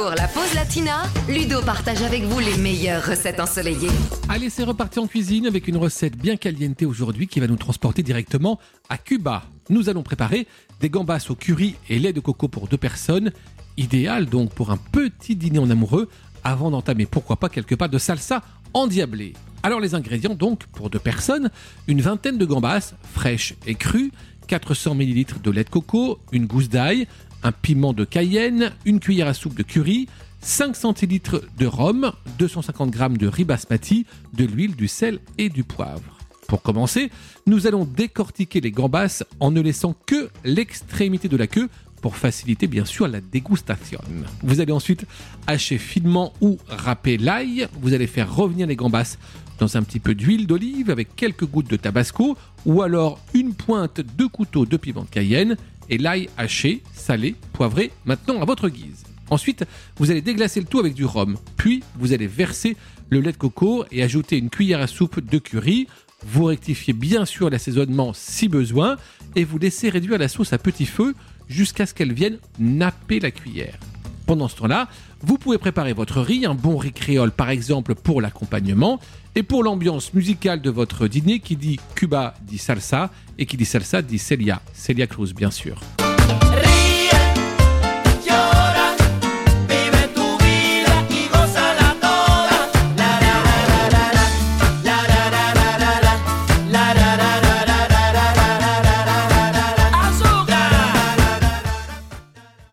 Pour la pause latina, Ludo partage avec vous les meilleures recettes ensoleillées. Allez, c'est reparti en cuisine avec une recette bien caliente aujourd'hui qui va nous transporter directement à Cuba. Nous allons préparer des gambas au curry et lait de coco pour deux personnes. Idéal donc pour un petit dîner en amoureux avant d'entamer pourquoi pas quelques pas de salsa endiablée. Alors les ingrédients donc pour deux personnes, une vingtaine de gambas fraîches et crues, 400 ml de lait de coco, une gousse d'ail, un piment de cayenne, une cuillère à soupe de curry, 5 centilitres de rhum, 250 g de riz basmati, de l'huile, du sel et du poivre. Pour commencer, nous allons décortiquer les gambas en ne laissant que l'extrémité de la queue pour faciliter bien sûr la dégustation. Vous allez ensuite hacher finement ou râper l'ail. Vous allez faire revenir les gambas dans un petit peu d'huile d'olive avec quelques gouttes de tabasco ou alors une pointe de couteau de piment de cayenne et l'ail haché, salé, poivré, maintenant à votre guise. Ensuite, vous allez déglacer le tout avec du rhum. Puis, vous allez verser le lait de coco et ajouter une cuillère à soupe de curry. Vous rectifiez bien sûr l'assaisonnement si besoin et vous laissez réduire la sauce à petit feu jusqu'à ce qu'elle vienne napper la cuillère. Pendant ce temps-là, vous pouvez préparer votre riz, un bon riz créole par exemple pour l'accompagnement, et pour l'ambiance musicale de votre dîner qui dit Cuba dit salsa, et qui dit salsa dit Celia, Celia Cruz bien sûr.